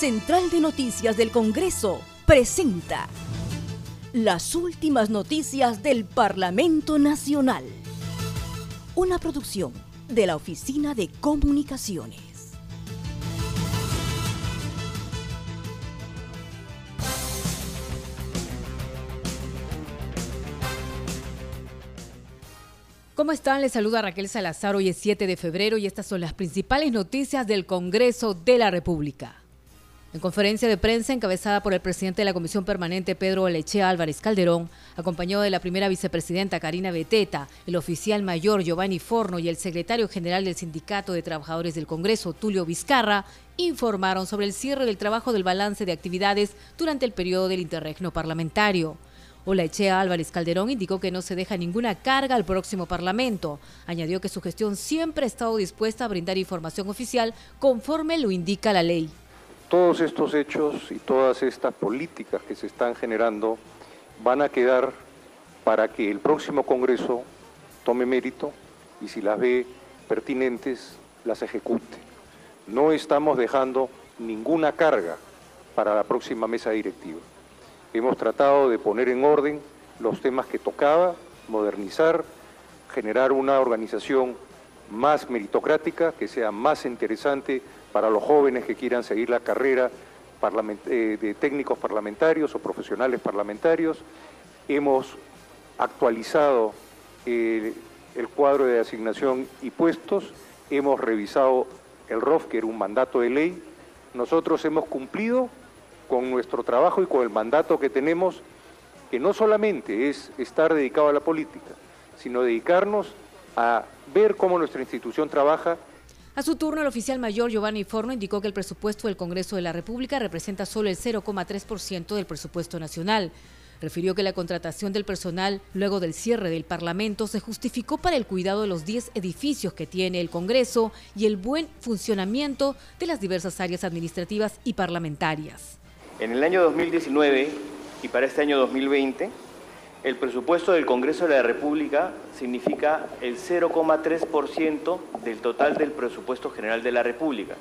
Central de Noticias del Congreso presenta las últimas noticias del Parlamento Nacional. Una producción de la Oficina de Comunicaciones. ¿Cómo están? Les saluda Raquel Salazar. Hoy es 7 de febrero y estas son las principales noticias del Congreso de la República. En conferencia de prensa encabezada por el presidente de la Comisión Permanente, Pedro Lechea Álvarez Calderón, acompañado de la primera vicepresidenta Karina Beteta, el oficial mayor Giovanni Forno y el secretario general del Sindicato de Trabajadores del Congreso, Tulio Vizcarra, informaron sobre el cierre del trabajo del balance de actividades durante el periodo del interregno parlamentario. Echea Álvarez Calderón indicó que no se deja ninguna carga al próximo Parlamento. Añadió que su gestión siempre ha estado dispuesta a brindar información oficial conforme lo indica la ley. Todos estos hechos y todas estas políticas que se están generando van a quedar para que el próximo Congreso tome mérito y si las ve pertinentes, las ejecute. No estamos dejando ninguna carga para la próxima mesa directiva. Hemos tratado de poner en orden los temas que tocaba, modernizar, generar una organización más meritocrática, que sea más interesante para los jóvenes que quieran seguir la carrera eh, de técnicos parlamentarios o profesionales parlamentarios. Hemos actualizado eh, el cuadro de asignación y puestos, hemos revisado el ROF, que era un mandato de ley. Nosotros hemos cumplido con nuestro trabajo y con el mandato que tenemos, que no solamente es estar dedicado a la política, sino dedicarnos a ver cómo nuestra institución trabaja a su turno, el oficial mayor Giovanni Forno indicó que el presupuesto del Congreso de la República representa solo el 0,3% del presupuesto nacional. Refirió que la contratación del personal luego del cierre del Parlamento se justificó para el cuidado de los 10 edificios que tiene el Congreso y el buen funcionamiento de las diversas áreas administrativas y parlamentarias. En el año 2019 y para este año 2020, el presupuesto del Congreso de la República significa el 0,3% del total del presupuesto general de la República.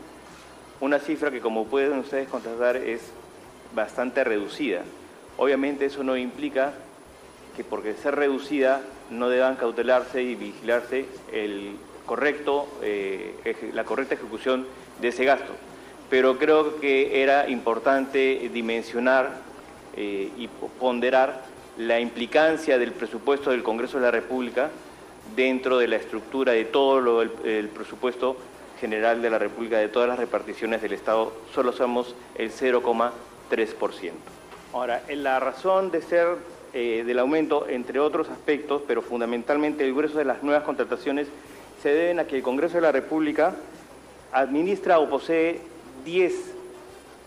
Una cifra que, como pueden ustedes constatar, es bastante reducida. Obviamente eso no implica que porque ser reducida no deban cautelarse y vigilarse el correcto, eh, la correcta ejecución de ese gasto pero creo que era importante dimensionar eh, y ponderar la implicancia del presupuesto del Congreso de la República dentro de la estructura de todo el, presupuesto general de la República, de todas las reparticiones del Estado, solo somos el 0,3%. Ahora, la razón de ser eh, del aumento, entre otros aspectos, pero fundamentalmente el grueso de las nuevas contrataciones, se deben a que el Congreso de la República administra o posee 10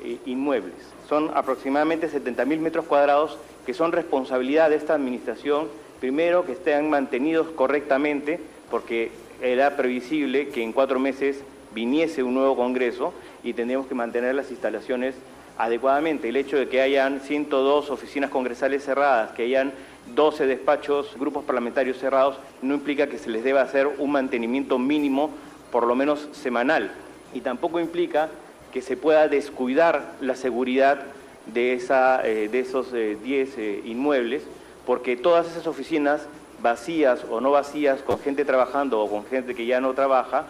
eh, inmuebles. Son aproximadamente 70 mil metros cuadrados que son responsabilidad de esta administración, primero que estén mantenidos correctamente, porque era previsible que en cuatro meses viniese un nuevo Congreso y tendríamos que mantener las instalaciones adecuadamente. El hecho de que hayan 102 oficinas congresales cerradas, que hayan 12 despachos, grupos parlamentarios cerrados, no implica que se les deba hacer un mantenimiento mínimo, por lo menos semanal. Y tampoco implica que se pueda descuidar la seguridad de, esa, eh, de esos 10 eh, eh, inmuebles, porque todas esas oficinas vacías o no vacías, con gente trabajando o con gente que ya no trabaja,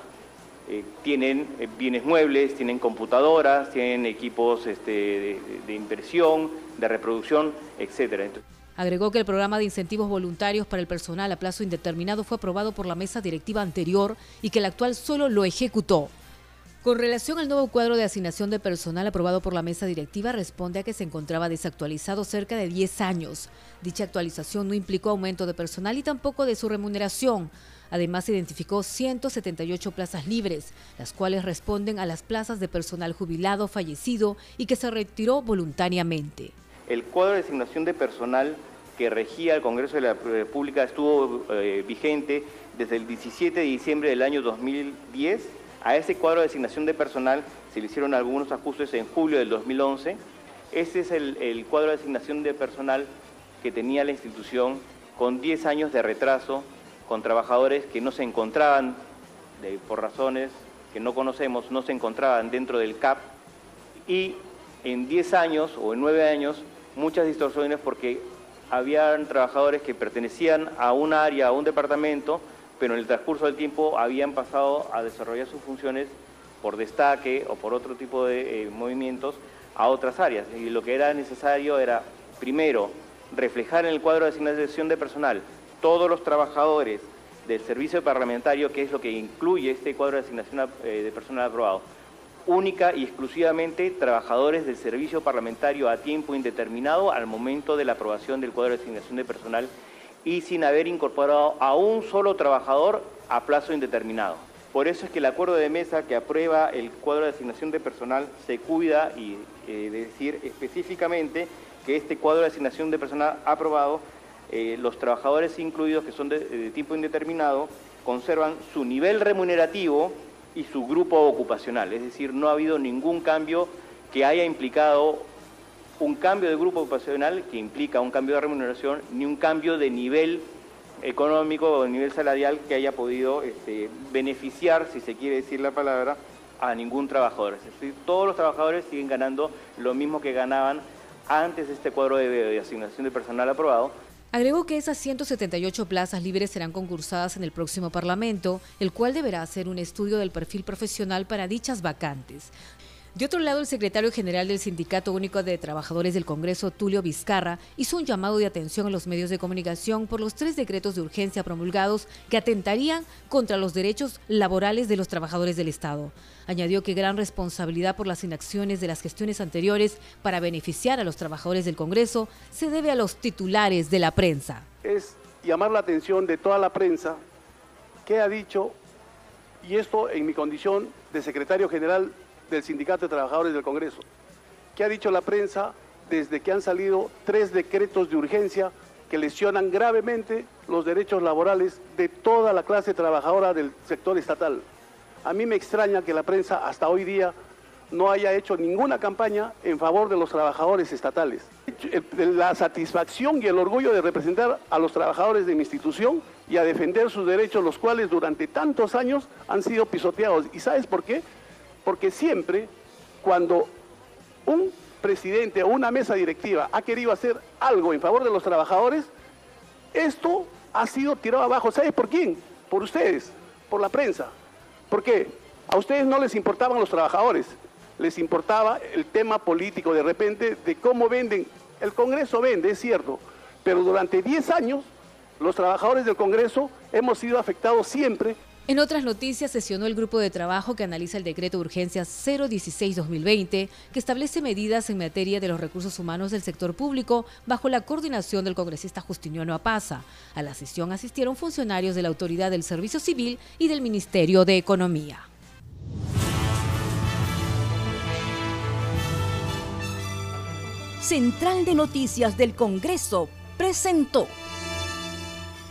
tienen bienes muebles, tienen computadoras, tienen equipos este, de, de, inversión, de reproducción, etc. Agregó que el programa de incentivos voluntarios para el personal a plazo indeterminado fue aprobado por la mesa directiva anterior y que el actual solo lo ejecutó. Con relación al nuevo cuadro de asignación de personal aprobado por la mesa directiva, responde a que se encontraba desactualizado cerca de 10 años. Dicha actualización no implicó aumento de personal y tampoco de su remuneración. Además, identificó 178 plazas libres, las cuales responden a las plazas de personal jubilado, fallecido y que se retiró voluntariamente. El cuadro de asignación de personal que regía el Congreso de la República estuvo eh, vigente desde el 17 de diciembre del año 2010 a ese cuadro de asignación de personal se le hicieron algunos ajustes en julio del 2011. Ese es el, cuadro de asignación de personal que tenía la institución con 10 años de retraso, con trabajadores que no se encontraban, por razones que no conocemos, no se encontraban dentro del CAP y en 10 años o en 9 años muchas distorsiones porque habían trabajadores que pertenecían a un área, a un departamento, pero en el transcurso del tiempo habían pasado a desarrollar sus funciones por destaque o por otro tipo de eh, movimientos a otras áreas. Y lo que era necesario era, primero, reflejar en el cuadro de asignación de personal todos los trabajadores del servicio parlamentario, que es lo que incluye este cuadro de asignación eh, de personal aprobado, única y exclusivamente trabajadores del servicio parlamentario a tiempo indeterminado al momento de la aprobación del cuadro de asignación de personal y sin haber incorporado a un solo trabajador a plazo indeterminado. Por eso es que el acuerdo de mesa que aprueba el cuadro de asignación de personal se cuida y eh, decir específicamente que este cuadro de asignación de personal aprobado, eh, los trabajadores incluidos que son de tiempo indeterminado conservan su nivel remunerativo y su grupo ocupacional. Es decir, no ha habido ningún cambio que haya implicado un cambio de grupo ocupacional que implica un cambio de remuneración, ni un cambio de nivel económico o de nivel salarial que haya podido este, beneficiar, si se quiere decir la palabra, a ningún trabajador. Todos los trabajadores siguen ganando lo mismo que ganaban antes de este cuadro de asignación de personal aprobado, Agregó que esas 178 plazas libres serán concursadas en el próximo Parlamento, el cual deberá hacer un estudio del perfil profesional para dichas vacantes. De otro lado, el secretario general del Sindicato Único de Trabajadores del Congreso, Tulio Vizcarra, hizo un llamado de atención a los medios de comunicación por los tres decretos de urgencia promulgados que atentarían contra los derechos laborales de los trabajadores del Estado. Añadió que gran responsabilidad por las inacciones de las gestiones anteriores para beneficiar a los trabajadores del Congreso se debe a los titulares de la prensa. Es llamar la atención de toda la prensa que ha dicho, y esto en mi condición de secretario general del Sindicato de Trabajadores del Congreso. ¿Qué ha dicho la prensa desde que han salido tres decretos de urgencia que lesionan gravemente los derechos laborales de toda la clase trabajadora del sector estatal? A mí me extraña que la prensa hasta hoy día no haya hecho ninguna campaña en favor de los trabajadores estatales. La satisfacción y el orgullo de representar a los trabajadores de mi institución y a defender sus derechos, los cuales durante tantos años han sido pisoteados. ¿Y sabes por qué? Porque siempre cuando un presidente o una mesa directiva ha querido hacer algo en favor de los trabajadores, esto ha sido tirado abajo. ¿Sabes por quién? Por ustedes, por la prensa. ¿Por qué? A ustedes no les importaban los trabajadores, les importaba el tema político de repente de cómo venden. El Congreso vende, es cierto, pero durante 10 años los trabajadores del Congreso hemos sido afectados siempre en otras noticias, sesionó el grupo de trabajo que analiza el decreto de urgencia 016-2020, que establece medidas en materia de los recursos humanos del sector público bajo la coordinación del congresista Justiniano Apaza. A la sesión asistieron funcionarios de la Autoridad del Servicio Civil y del Ministerio de Economía. Central de Noticias del Congreso presentó.